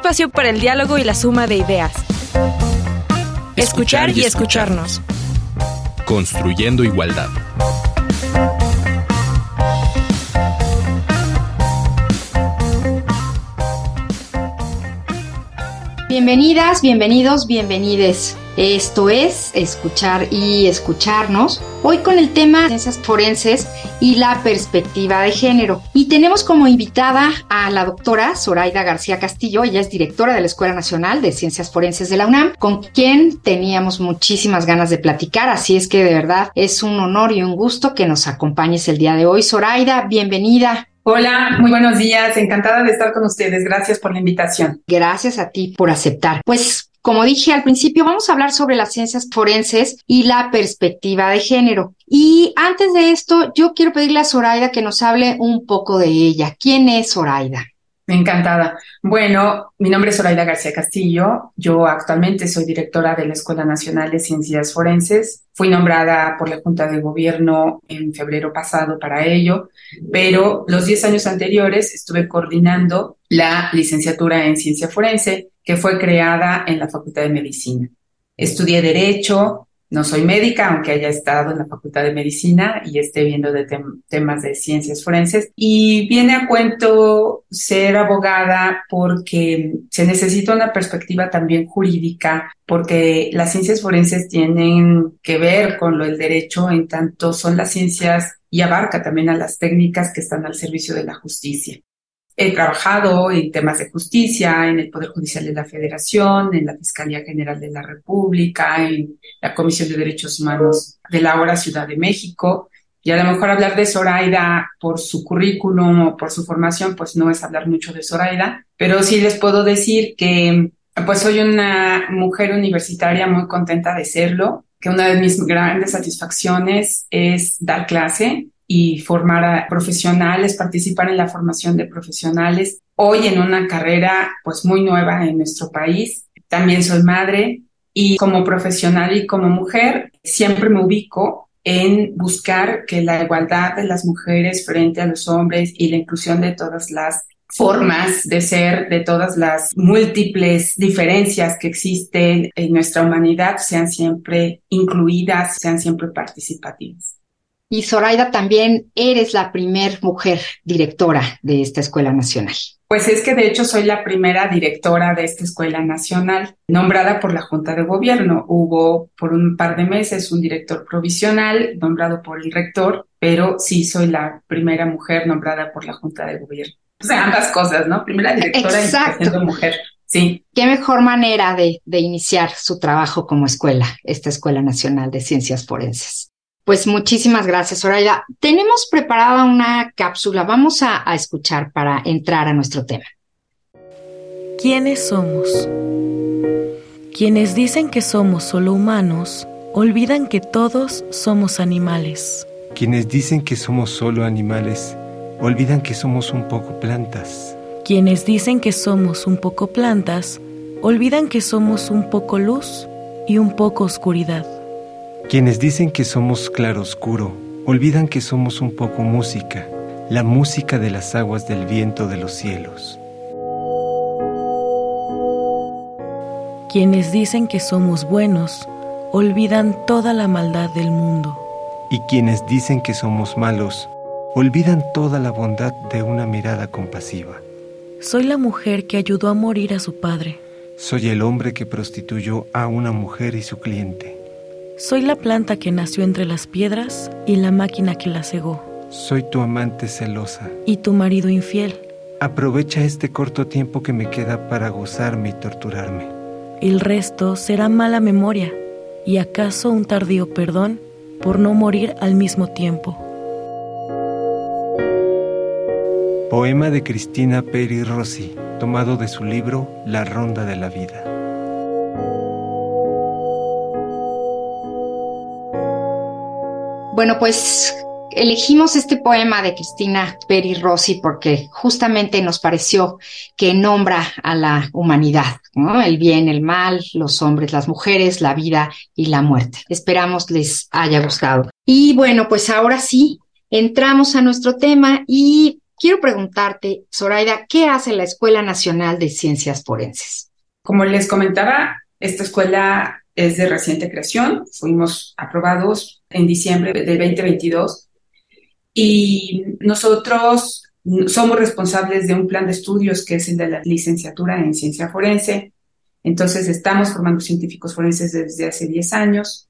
espacio para el diálogo y la suma de ideas. Escuchar, y, escucharnos. Construyendo igualdad. Bienvenidas, bienvenidos, bienvenides. Esto es Escuchar y Escucharnos. Hoy con el tema Ciencias Forenses y la perspectiva de género. Y tenemos como invitada a la doctora Zoraida García Castillo. Ella es directora de la Escuela Nacional de Ciencias Forenses de la UNAM, con quien teníamos muchísimas ganas de platicar. Así es que de verdad es un honor y un gusto que nos acompañes el día de hoy. Zoraida, bienvenida. Hola, muy buenos días. Encantada de estar con ustedes. Gracias por la invitación. Gracias a ti por aceptar. Pues como dije al principio, vamos a hablar sobre las ciencias forenses y la perspectiva de género. Y antes de esto, yo quiero pedirle a Zoraida que nos hable un poco de ella. ¿Quién es Zoraida? Encantada. Bueno, mi nombre es Zoraida García Castillo. Yo actualmente soy directora de la Escuela Nacional de Ciencias Forenses. Fui nombrada por la Junta de Gobierno en febrero pasado para ello, pero los 10 años anteriores estuve coordinando la licenciatura en Ciencia Forense que fue creada en la Facultad de Medicina. Estudié Derecho, no soy médica, aunque haya estado en la Facultad de Medicina y esté viendo de temas de ciencias forenses. Y viene a cuento ser abogada porque se necesita una perspectiva también jurídica, porque las ciencias forenses tienen que ver con lo del derecho, en tanto son las ciencias y abarca también a las técnicas que están al servicio de la justicia. He trabajado en temas de justicia, en el Poder Judicial de la Federación, en la Fiscalía General de la República, en la Comisión de Derechos Humanos de la ahora Ciudad de México. Y a lo mejor hablar de Zoraida por su currículum o por su formación, pues no es hablar mucho de Zoraida, pero sí les puedo decir que pues soy una mujer universitaria muy contenta de serlo, que una de mis grandes satisfacciones es dar clase, y formar a profesionales, participar en la formación de profesionales. Hoy en una carrera pues muy nueva en nuestro país. También soy madre y como profesional y como mujer siempre me ubico en buscar que la igualdad de las mujeres frente a los hombres y la inclusión de todas las formas de ser, de todas las múltiples diferencias que existen en nuestra humanidad sean siempre incluidas, sean siempre participativas. Y Zoraida, también eres la primer mujer directora de esta Escuela Nacional. Pues es que de hecho soy la primera directora de esta Escuela Nacional, nombrada por la Junta de Gobierno. Hubo por un par de meses un director provisional nombrado por el rector, pero sí soy la primera mujer nombrada por la Junta de Gobierno. O sea, ambas cosas, ¿no? Primera directora y siendo mujer. Sí. Qué mejor manera de, de iniciar su trabajo como escuela, esta Escuela Nacional de Ciencias Forenses. Pues muchísimas gracias, Soraya. Tenemos preparada una cápsula. Vamos a, a escuchar para entrar a nuestro tema. ¿Quiénes somos? Quienes dicen que somos solo humanos, olvidan que todos somos animales. Quienes dicen que somos solo animales, olvidan que somos un poco plantas. Quienes dicen que somos un poco plantas, olvidan que somos un poco luz y un poco oscuridad. Quienes dicen que somos claroscuro, olvidan que somos un poco música, la música de las aguas del viento de los cielos. Quienes dicen que somos buenos, olvidan toda la maldad del mundo. Y quienes dicen que somos malos, olvidan toda la bondad de una mirada compasiva. Soy la mujer que ayudó a morir a su padre. Soy el hombre que prostituyó a una mujer y su cliente. Soy la planta que nació entre las piedras y la máquina que la cegó. Soy tu amante celosa. Y tu marido infiel. Aprovecha este corto tiempo que me queda para gozarme y torturarme. El resto será mala memoria y acaso un tardío perdón por no morir al mismo tiempo. Poema de Cristina Peri Rossi, tomado de su libro La Ronda de la Vida. Bueno, pues elegimos este poema de Cristina Peri Rossi porque justamente nos pareció que nombra a la humanidad, ¿no? El bien, el mal, los hombres, las mujeres, la vida y la muerte. Esperamos les haya gustado. Y bueno, pues ahora sí, entramos a nuestro tema y quiero preguntarte, Zoraida, ¿qué hace la Escuela Nacional de Ciencias Forenses? Como les comentaba, esta escuela es de reciente creación. Fuimos aprobados en diciembre de 2022 y nosotros somos responsables de un plan de estudios que es el de la licenciatura en ciencia forense. Entonces, estamos formando científicos forenses desde hace 10 años.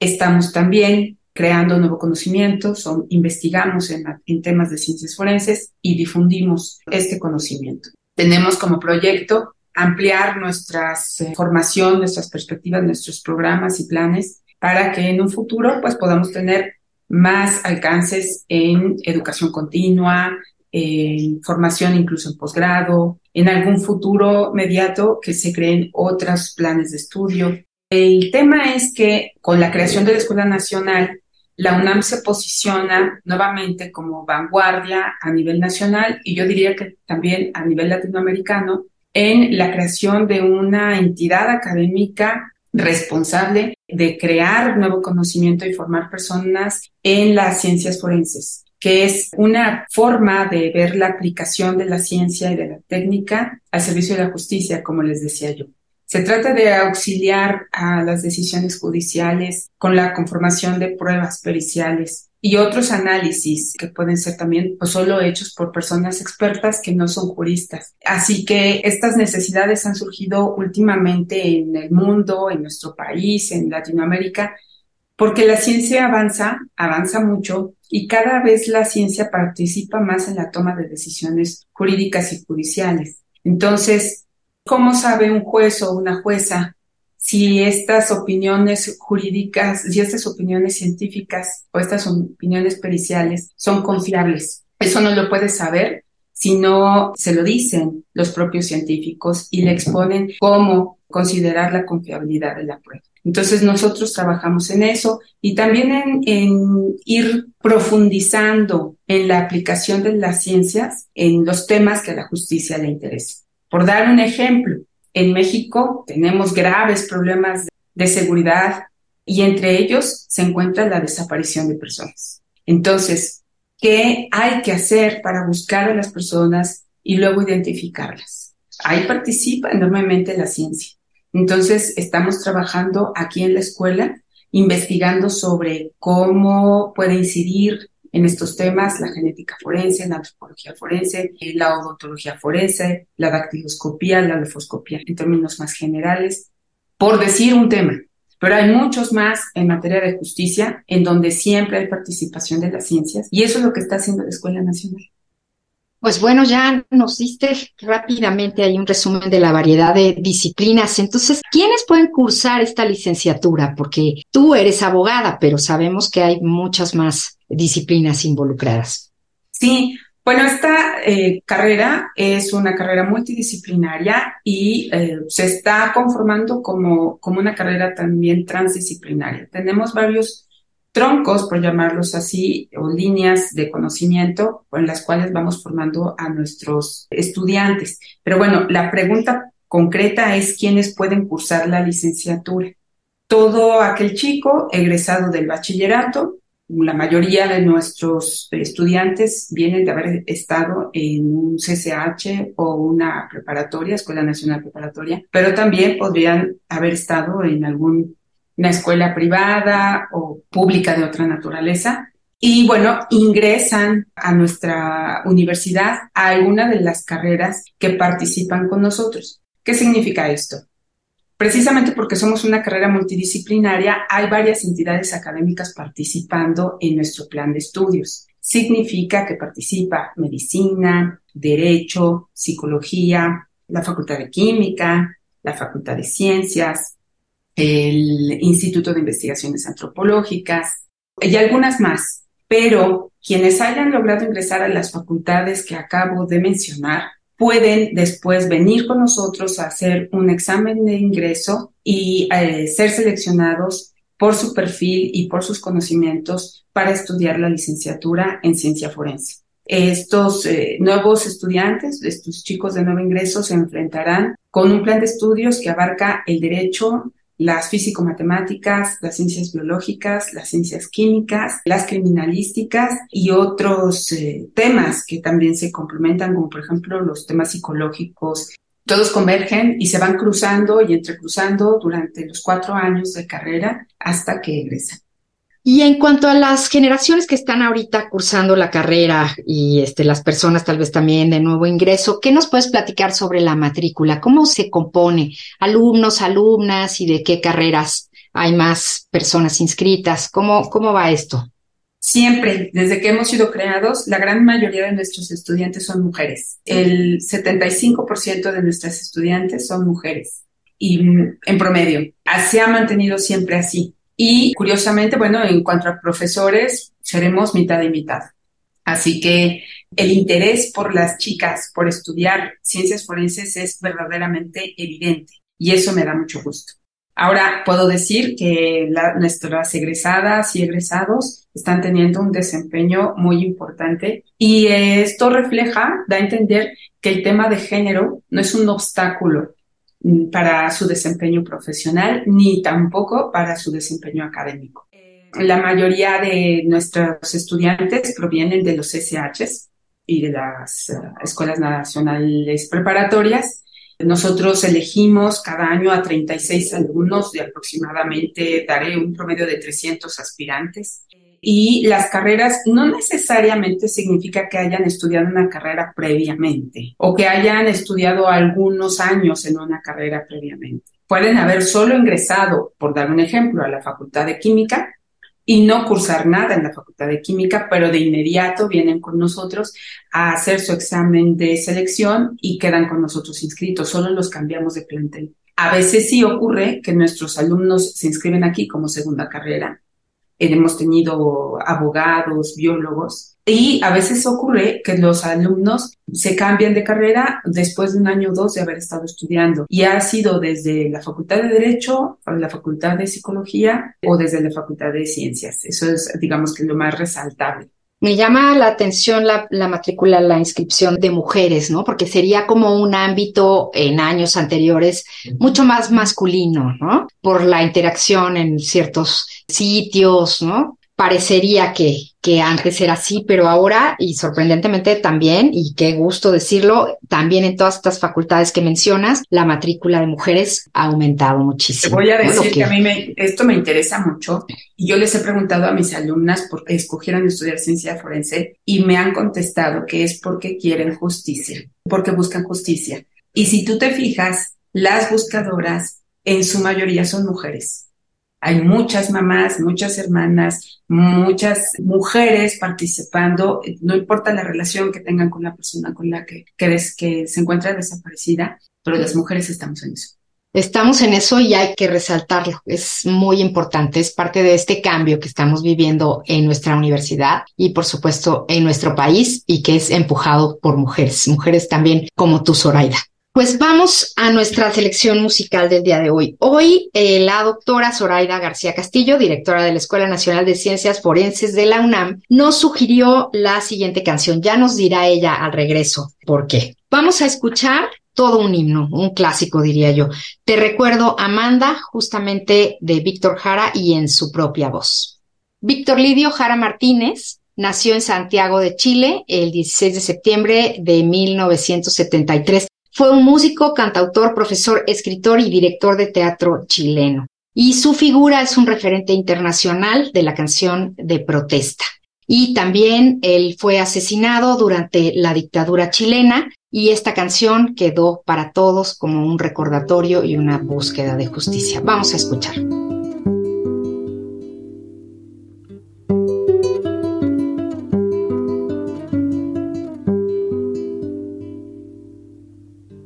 Estamos también creando nuevo conocimiento, investigamos en, en temas de ciencias forenses y difundimos este conocimiento. Tenemos como proyecto ampliar nuestra eh, formación, nuestras perspectivas, nuestros programas y planes para que en un futuro pues podamos tener más alcances en educación continua, en formación incluso en posgrado, en algún futuro mediato que se creen otros planes de estudio. El tema es que con la creación de la Escuela Nacional, la UNAM se posiciona nuevamente como vanguardia a nivel nacional y yo diría que también a nivel latinoamericano en la creación de una entidad académica responsable de crear nuevo conocimiento y formar personas en las ciencias forenses, que es una forma de ver la aplicación de la ciencia y de la técnica al servicio de la justicia, como les decía yo. Se trata de auxiliar a las decisiones judiciales con la conformación de pruebas periciales y otros análisis que pueden ser también pues, solo hechos por personas expertas que no son juristas. Así que estas necesidades han surgido últimamente en el mundo, en nuestro país, en Latinoamérica, porque la ciencia avanza, avanza mucho y cada vez la ciencia participa más en la toma de decisiones jurídicas y judiciales. Entonces, ¿cómo sabe un juez o una jueza si estas opiniones jurídicas, si estas opiniones científicas o estas opiniones periciales son confiables. Eso no lo puede saber si no se lo dicen los propios científicos y le exponen cómo considerar la confiabilidad de la prueba. Entonces nosotros trabajamos en eso y también en, ir profundizando en la aplicación de las ciencias en los temas que a la justicia le interesen. Por dar un ejemplo, en México tenemos graves problemas de seguridad y entre ellos se encuentra la desaparición de personas. Entonces, ¿qué hay que hacer para buscar a las personas y luego identificarlas? Ahí participa enormemente la ciencia. Entonces, estamos trabajando aquí en la escuela, investigando sobre cómo puede incidir en estos temas, la genética forense, la antropología forense, la odontología forense, la dactiloscopía, la lefoscopía, en términos más generales, por decir un tema. Pero hay muchos más en materia de justicia en donde siempre hay participación de las ciencias y eso es lo que está haciendo la Escuela Nacional. Pues bueno, ya nos diste rápidamente ahí un resumen de la variedad de disciplinas. Entonces, ¿quiénes pueden cursar esta licenciatura? Porque tú eres abogada, pero sabemos que hay muchas más disciplinas involucradas. Sí, bueno, esta eh, carrera es una carrera multidisciplinaria y eh, se está conformando como, como una carrera también transdisciplinaria. Tenemos varios troncos, por llamarlos así, o líneas de conocimiento con las cuales vamos formando a nuestros estudiantes. Pero bueno, la pregunta concreta es quiénes pueden cursar la licenciatura. Todo aquel chico egresado del bachillerato la mayoría de nuestros estudiantes vienen de haber estado en un CCH o una preparatoria, Escuela Nacional Preparatoria, pero también podrían haber estado en alguna escuela privada o pública de otra naturaleza. Y bueno, ingresan a nuestra universidad a alguna de las carreras que participan con nosotros. ¿Qué significa esto? Precisamente porque somos una carrera multidisciplinaria, hay varias entidades académicas participando en nuestro plan de estudios. Significa que participa medicina, derecho, psicología, la Facultad de Química, la Facultad de Ciencias, el Instituto de Investigaciones Antropológicas y algunas más. Pero quienes hayan logrado ingresar a las facultades que acabo de mencionar pueden después venir con nosotros a hacer un examen de ingreso y eh, ser seleccionados por su perfil y por sus conocimientos para estudiar la licenciatura en ciencia forense. Estos eh, nuevos estudiantes, estos chicos de nuevo ingreso, se enfrentarán con un plan de estudios que abarca el derecho, las físico-matemáticas, las ciencias biológicas, las ciencias químicas, las criminalísticas y otros eh, temas que también se complementan, como por ejemplo los temas psicológicos. Todos convergen y se van cruzando y entrecruzando durante los cuatro años de carrera hasta que egresan. Y en cuanto a las generaciones que están ahorita cursando la carrera y este, las personas tal vez también de nuevo ingreso, ¿qué nos puedes platicar sobre la matrícula? ¿Cómo se compone? ¿Alumnos, alumnas y de qué carreras hay más personas inscritas? ¿Cómo, cómo va esto? Siempre, desde que hemos sido creados, la gran mayoría de nuestros estudiantes son mujeres. El 75% de nuestras estudiantes son mujeres y mm, en promedio. Se ha mantenido siempre así. Y curiosamente, bueno, en cuanto a profesores, seremos mitad y mitad. Así que el interés por las chicas por estudiar ciencias forenses es verdaderamente evidente y eso me da mucho gusto. Ahora puedo decir que nuestras egresadas y egresados están teniendo un desempeño muy importante y esto refleja, da a entender que el tema de género no es un obstáculo para su desempeño profesional ni tampoco para su desempeño académico. La mayoría de nuestros estudiantes provienen de los SHs y de las eh, escuelas nacionales preparatorias. Nosotros elegimos cada año a 36 alumnos de aproximadamente, daré un promedio de 300 aspirantes y las carreras no necesariamente significa que hayan estudiado una carrera previamente o que hayan estudiado algunos años en una carrera previamente. Pueden haber solo ingresado, por dar un ejemplo, a la Facultad de Química y no cursar nada en la Facultad de Química, pero de inmediato vienen con nosotros a hacer su examen de selección y quedan con nosotros inscritos, solo los cambiamos de plantel. A veces sí ocurre que nuestros alumnos se inscriben aquí como segunda carrera hemos tenido abogados, biólogos, y a veces ocurre que los alumnos se cambian de carrera después de un año o dos de haber estado estudiando y ha sido desde la Facultad de Derecho, o la Facultad de Psicología o desde la Facultad de Ciencias. Eso es, digamos, que lo más resaltable. Me llama la atención la, la, matrícula, la inscripción de mujeres, ¿no? Porque sería como un ámbito en años anteriores mucho más masculino, ¿no? Por la interacción en ciertos sitios, ¿no? Parecería que, que antes era así, pero ahora, y sorprendentemente también, y qué gusto decirlo, también en todas estas facultades que mencionas, la matrícula de mujeres ha aumentado muchísimo. Te voy a decir que... a mí me, esto me interesa mucho, y yo les he preguntado a mis alumnas por qué escogieron estudiar ciencia forense, y me han contestado que es porque quieren justicia, porque buscan justicia. Y si tú te fijas, las buscadoras en su mayoría son mujeres. Hay muchas mamás, muchas hermanas, muchas mujeres participando, no importa la relación que tengan con la persona con la que, que, que se encuentra desaparecida, pero las mujeres estamos en eso. Estamos en eso y hay que resaltarlo. Es muy importante. Es parte de este cambio que estamos viviendo en nuestra universidad y, por supuesto, en nuestro país y que es empujado por mujeres, mujeres también como tú, Zoraida. Pues vamos a nuestra selección musical del día de hoy. Hoy eh, la doctora Zoraida García Castillo, directora de la Escuela Nacional de Ciencias Forenses de la UNAM, nos sugirió la siguiente canción. Ya nos dirá ella al regreso por qué. Vamos a escuchar todo un himno, un clásico diría yo. Te recuerdo Amanda, justamente de Víctor Jara y en su propia voz. Víctor Lidio Jara Martínez nació en Santiago de Chile el 16 de septiembre de 1973 fue un músico, cantautor, profesor, escritor y director de teatro chileno. Y su figura es un referente internacional de la canción de protesta. Y también él fue asesinado durante la dictadura chilena y esta canción quedó para todos como un recordatorio y una búsqueda de justicia. Vamos a escuchar.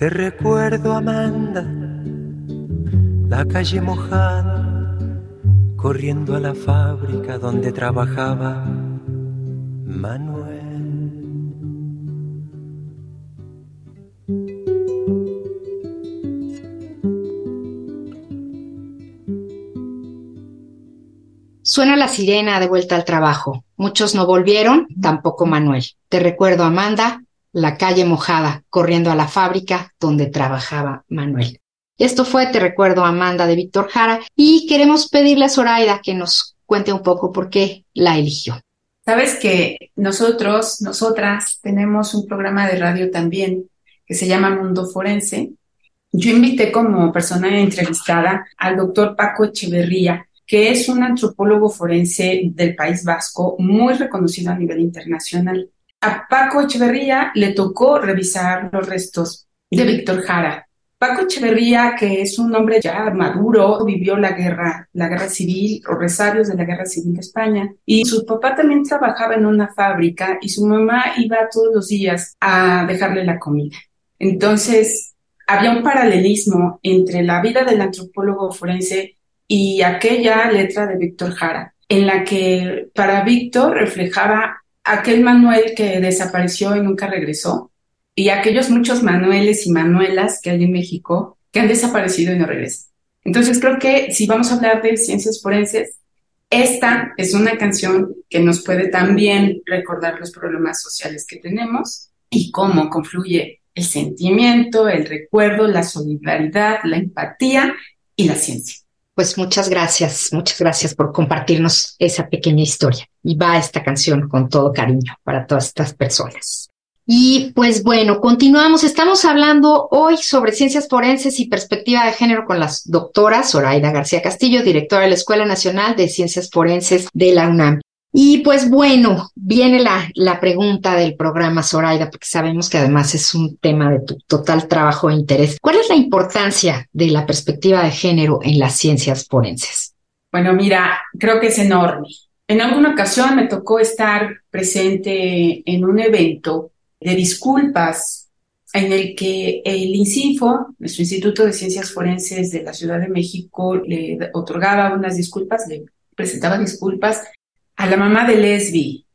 Te recuerdo, Amanda, la calle mojada, corriendo a la fábrica donde trabajaba Manuel. Suena la sirena de vuelta al trabajo. Muchos no volvieron, tampoco Manuel. Te recuerdo, Amanda, la calle mojada, corriendo a la fábrica donde trabajaba Manuel. Esto fue Te recuerdo, Amanda, de Víctor Jara, y queremos pedirle a Zoraida que nos cuente un poco por qué la eligió. Sabes que nosotros, nosotras, tenemos un programa de radio también que se llama Mundo Forense. Yo invité como persona entrevistada al doctor Paco Echeverría, que es un antropólogo forense del País Vasco muy reconocido a nivel internacional. A Paco Echeverría le tocó revisar los restos de Víctor Jara. Paco Echeverría, que es un hombre ya maduro, vivió la guerra, la guerra civil o resabios de la guerra civil de España. Y su papá también trabajaba en una fábrica y su mamá iba todos los días a dejarle la comida. Entonces, había un paralelismo entre la vida del antropólogo forense y aquella letra de Víctor Jara, en la que para Víctor reflejaba aquel Manuel que desapareció y nunca regresó, y aquellos muchos Manueles y Manuelas que hay en México que han desaparecido y no regresan. Entonces creo que si vamos a hablar de ciencias forenses, esta es una canción que nos puede también recordar los problemas sociales que tenemos y cómo confluye el sentimiento, el recuerdo, la solidaridad, la empatía y la ciencia. Pues muchas gracias, muchas gracias por compartirnos esa pequeña historia. Y va esta canción con todo cariño para todas estas personas. Y pues bueno, continuamos. Estamos hablando hoy sobre ciencias forenses y perspectiva de género con las doctoras Zoraida García Castillo, directora de la Escuela Nacional de Ciencias Forenses de la UNAM. Y pues bueno, viene la, la pregunta del programa Zoraida, porque sabemos que además es un tema de tu total trabajo e interés. ¿Cuál es la importancia de la perspectiva de género en las ciencias forenses? Bueno, mira, creo que es enorme. En alguna ocasión me tocó estar presente en un evento de disculpas en el que el INCIFO, nuestro Instituto de Ciencias Forenses de la Ciudad de México, le otorgaba unas disculpas, le presentaba disculpas a la mamá de Lesbi,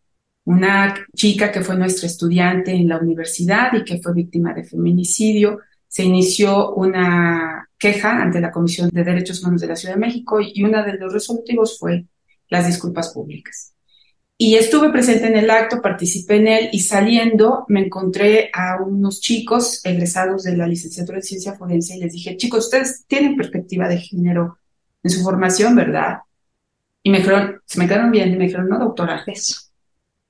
una chica que fue nuestra estudiante en la universidad y que fue víctima de feminicidio. Se inició una queja ante la Comisión de Derechos Humanos de la Ciudad de México y uno de los resolutivos fue las disculpas públicas. Y estuve presente en el acto, participé en él y saliendo me encontré a unos chicos egresados de la licenciatura en ciencia forense y les dije, chicos, ustedes tienen perspectiva de género en su formación, ¿verdad? Y me dijeron, se me quedaron bien, y me dijeron, no, doctora. Eso.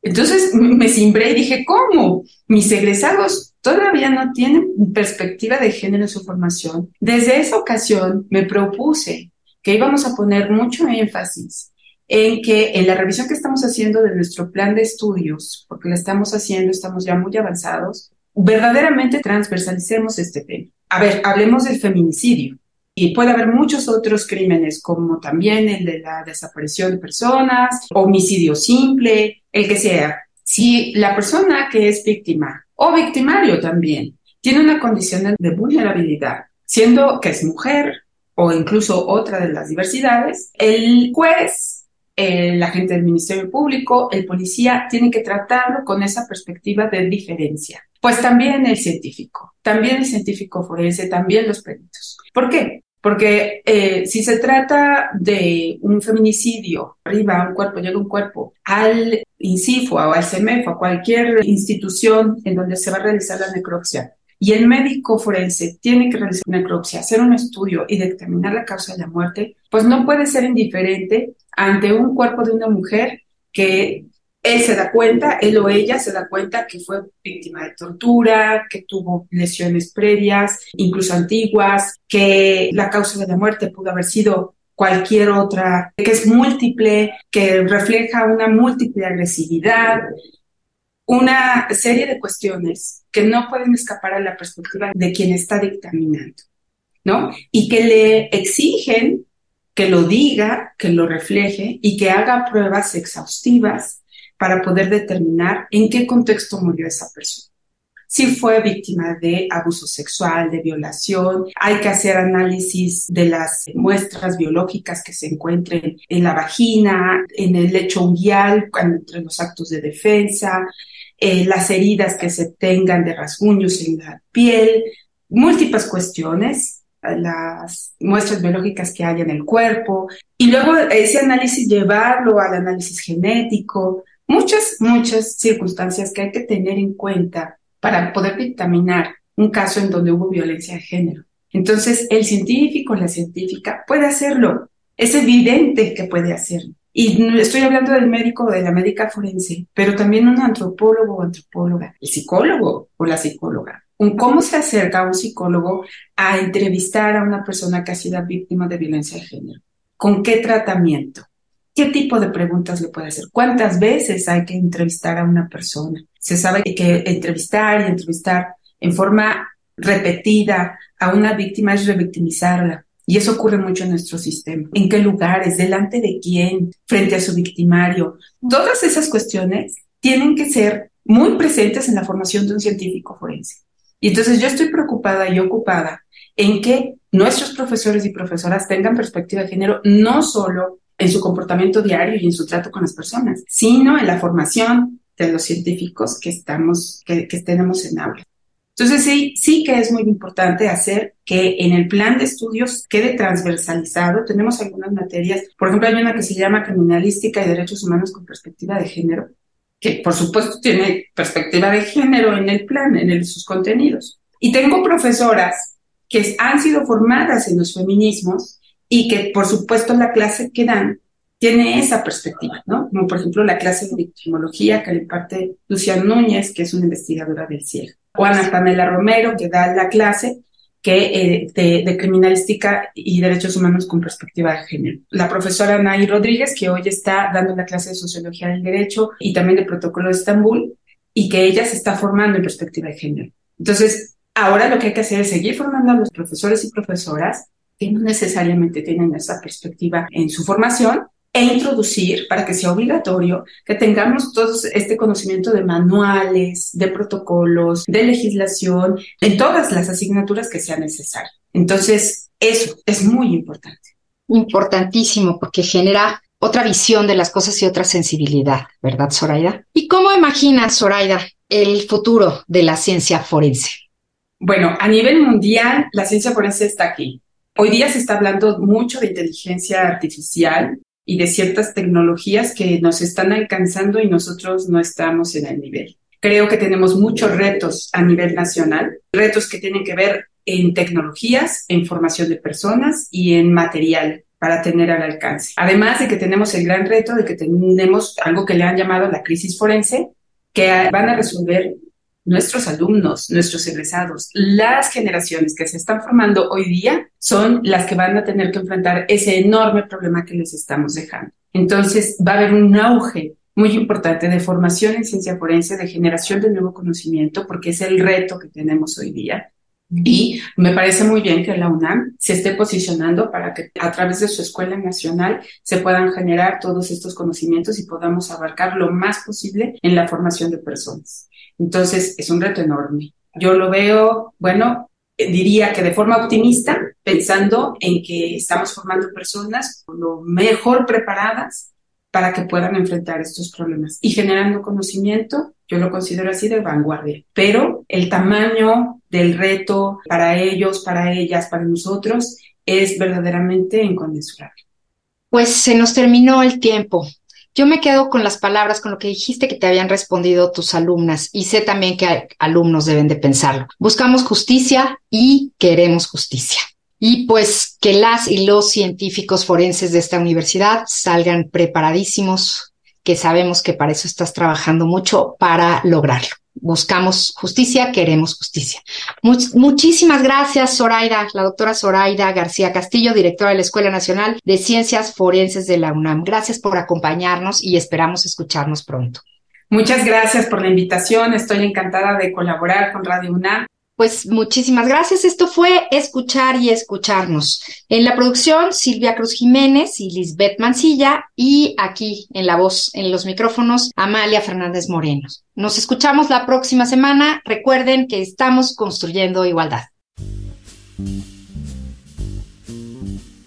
Entonces me cimbré y dije, ¿cómo? Mis egresados todavía no tienen perspectiva de género en su formación. Desde esa ocasión me propuse que íbamos a poner mucho énfasis en que en la revisión que estamos haciendo de nuestro plan de estudios, porque la estamos haciendo, estamos ya muy avanzados, verdaderamente transversalicemos este tema. A ver, hablemos del feminicidio. Y puede haber muchos otros crímenes, como también el de la desaparición de personas, homicidio simple, el que sea. Si la persona que es víctima o victimario también tiene una condición de vulnerabilidad, siendo que es mujer o incluso otra de las diversidades, el juez, el agente del Ministerio Público, el policía, tiene que tratarlo con esa perspectiva de diferencia. Pues también el científico, también el científico forense, también los peritos. ¿Por qué? Porque eh, si se trata de un feminicidio, arriba un cuerpo, llega un cuerpo al INCIFO o al CEMEFO, a cualquier institución en donde se va a realizar la necropsia, y el médico forense tiene que realizar una necropsia, hacer un estudio y determinar la causa de la muerte, pues no puede ser indiferente ante un cuerpo de una mujer que él se da cuenta, él o ella se da cuenta que fue víctima de tortura, que tuvo lesiones previas, incluso antiguas, que la causa de la muerte pudo haber sido cualquier otra, que es múltiple, que refleja una múltiple agresividad, una serie de cuestiones que no pueden escapar a la perspectiva de quien está dictaminando, ¿no? Y que le exigen que lo diga, que lo refleje y que haga pruebas exhaustivas para poder determinar en qué contexto murió esa persona. Si fue víctima de abuso sexual, de violación, hay que hacer análisis de las muestras biológicas que se encuentren en la vagina, en el lecho unguial, entre los actos de defensa, eh, las heridas que se tengan de rasguños en la piel, múltiples cuestiones las muestras biológicas que hay en el cuerpo y luego ese análisis llevarlo al análisis genético, muchas, muchas circunstancias que hay que tener en cuenta para poder dictaminar un caso en donde hubo violencia de género. Entonces, el científico, la científica puede hacerlo. Es evidente que puede hacerlo. Y estoy hablando del médico o de la médica forense, pero también un antropólogo o antropóloga, el psicólogo o la psicóloga. ¿Cómo se acerca un psicólogo a entrevistar a una persona que ha sido víctima de violencia de género? ¿Con qué tratamiento? ¿Qué tipo de preguntas le puede hacer? ¿Cuántas veces hay que entrevistar a una persona? Se sabe que entrevistar y entrevistar en forma repetida a una víctima es revictimizarla. Y eso ocurre mucho en nuestro sistema. ¿En qué lugares? ¿Delante de quién? ¿Frente a su victimario? Todas esas cuestiones tienen que ser muy presentes en la formación de un científico forense. Y entonces yo estoy preocupada y ocupada en que nuestros profesores y profesoras tengan perspectiva de género no solo en su comportamiento diario y en su trato con las personas, sino en la formación de los científicos que estamos, que, que tenemos en aula. Entonces sí, sí que es muy importante hacer que en el plan de estudios quede transversalizado. Tenemos algunas materias, por ejemplo, hay una que se llama Criminalística y Derechos Humanos con Perspectiva de Género, que por supuesto tiene perspectiva de género en el plan, en sus contenidos. Y tengo profesoras que han sido formadas en los feminismos y que por supuesto la clase que dan tiene esa perspectiva, ¿no? Como por ejemplo la clase de victimología que le imparte Luciana Núñez, que es una investigadora del cielo, o Ana Pamela Romero, que da la clase que, eh, de, criminalística y derechos humanos con perspectiva de género. La profesora Nay Rodríguez, que hoy está dando la clase de sociología del derecho y también de protocolo de Estambul, y que ella se está formando en perspectiva de género. Entonces, ahora lo que hay que hacer es seguir formando a los profesores y profesoras que no necesariamente tienen esa perspectiva en su formación e introducir para que sea obligatorio que tengamos todo este conocimiento de manuales, de protocolos, de legislación, en todas las asignaturas que sea necesario. Entonces, eso es muy importante. Importantísimo porque genera otra visión de las cosas y otra sensibilidad, ¿verdad, Zoraida? ¿Y cómo imaginas, Zoraida, el futuro de la ciencia forense? Bueno, a nivel mundial, la ciencia forense está aquí. Hoy día se está hablando mucho de inteligencia artificial y de ciertas tecnologías que nos están alcanzando y nosotros no estamos en el nivel. Creo que tenemos muchos retos a nivel nacional, retos que tienen que ver en tecnologías, en formación de personas y en material para tener al alcance. Además de que tenemos el gran reto de que tenemos algo que le han llamado la crisis forense, que van a resolver nuestros alumnos, nuestros egresados, las generaciones que se están formando hoy día son las que van a tener que enfrentar ese enorme problema que les estamos dejando. Entonces va a haber un auge muy importante de formación en ciencia forense, de generación de nuevo conocimiento, porque es el reto que tenemos hoy día. Y me parece muy bien que la UNAM se esté posicionando para que a través de su escuela nacional se puedan generar todos estos conocimientos y podamos abarcar lo más posible en la formación de personas. Entonces, es un reto enorme. Yo lo veo, bueno, diría que de forma optimista, pensando en que estamos formando personas lo mejor preparadas para que puedan enfrentar estos problemas y generando conocimiento, yo lo considero así de vanguardia. Pero el tamaño del reto para ellos, para ellas, para nosotros es verdaderamente inconmensurable. Pues se nos terminó el tiempo. Yo me quedo con las palabras, con lo que dijiste que te habían respondido tus alumnas y sé también que alumnos deben de pensarlo. Buscamos justicia y queremos justicia. Y pues que las y los científicos forenses de esta universidad salgan preparadísimos, que sabemos que para eso estás trabajando mucho para lograrlo buscamos justicia, queremos justicia. muchísimas gracias, Zoraida, la doctora Zoraida García Castillo, directora de la Escuela Nacional de Ciencias Forenses de la UNAM. Gracias por acompañarnos y esperamos escucharnos pronto. Muchas gracias por la invitación. Estoy encantada de colaborar con Radio UNAM pues muchísimas gracias. Esto fue Escuchar y Escucharnos. En la producción, Silvia Cruz Jiménez y Lisbeth Mancilla. Y aquí en la voz, en los micrófonos, Amalia Fernández Moreno. Nos escuchamos la próxima semana. Recuerden que estamos construyendo igualdad.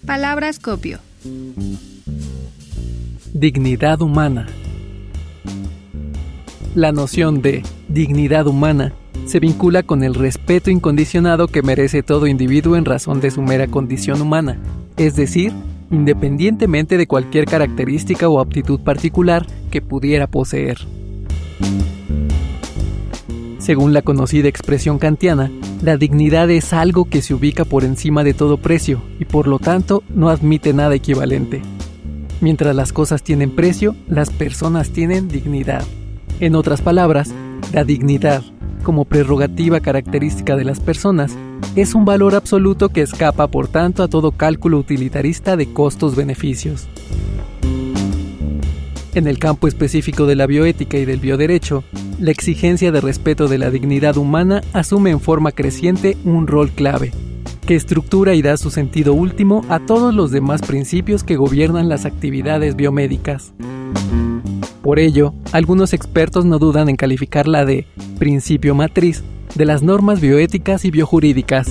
Palabras copio. Dignidad humana. La noción de dignidad humana se vincula con el respeto incondicionado que merece todo individuo en razón de su mera condición humana, es decir, independientemente de cualquier característica o aptitud particular que pudiera poseer. Según la conocida expresión kantiana, la dignidad es algo que se ubica por encima de todo precio y por lo tanto no admite nada equivalente. Mientras las cosas tienen precio, las personas tienen dignidad. En otras palabras, la dignidad, como prerrogativa característica de las personas, es un valor absoluto que escapa por tanto a todo cálculo utilitarista de costos-beneficios. En el campo específico de la bioética y del bioderecho, la exigencia de respeto de la dignidad humana asume en forma creciente un rol clave, que estructura y da su sentido último a todos los demás principios que gobiernan las actividades biomédicas. Por ello, algunos expertos no dudan en calificarla de principio matriz de las normas bioéticas y biojurídicas.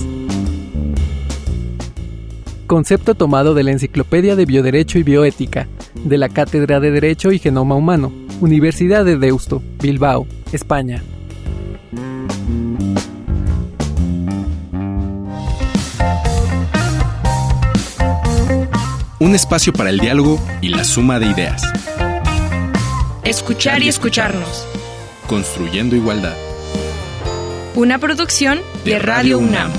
Concepto tomado de la Enciclopedia de Bioderecho y Bioética, de la Cátedra de Derecho y Genoma Humano, Universidad de Deusto, Bilbao, España. Un espacio para el diálogo y la suma de ideas. Escuchar y escucharnos. Construyendo igualdad. Una producción de Radio UNAM.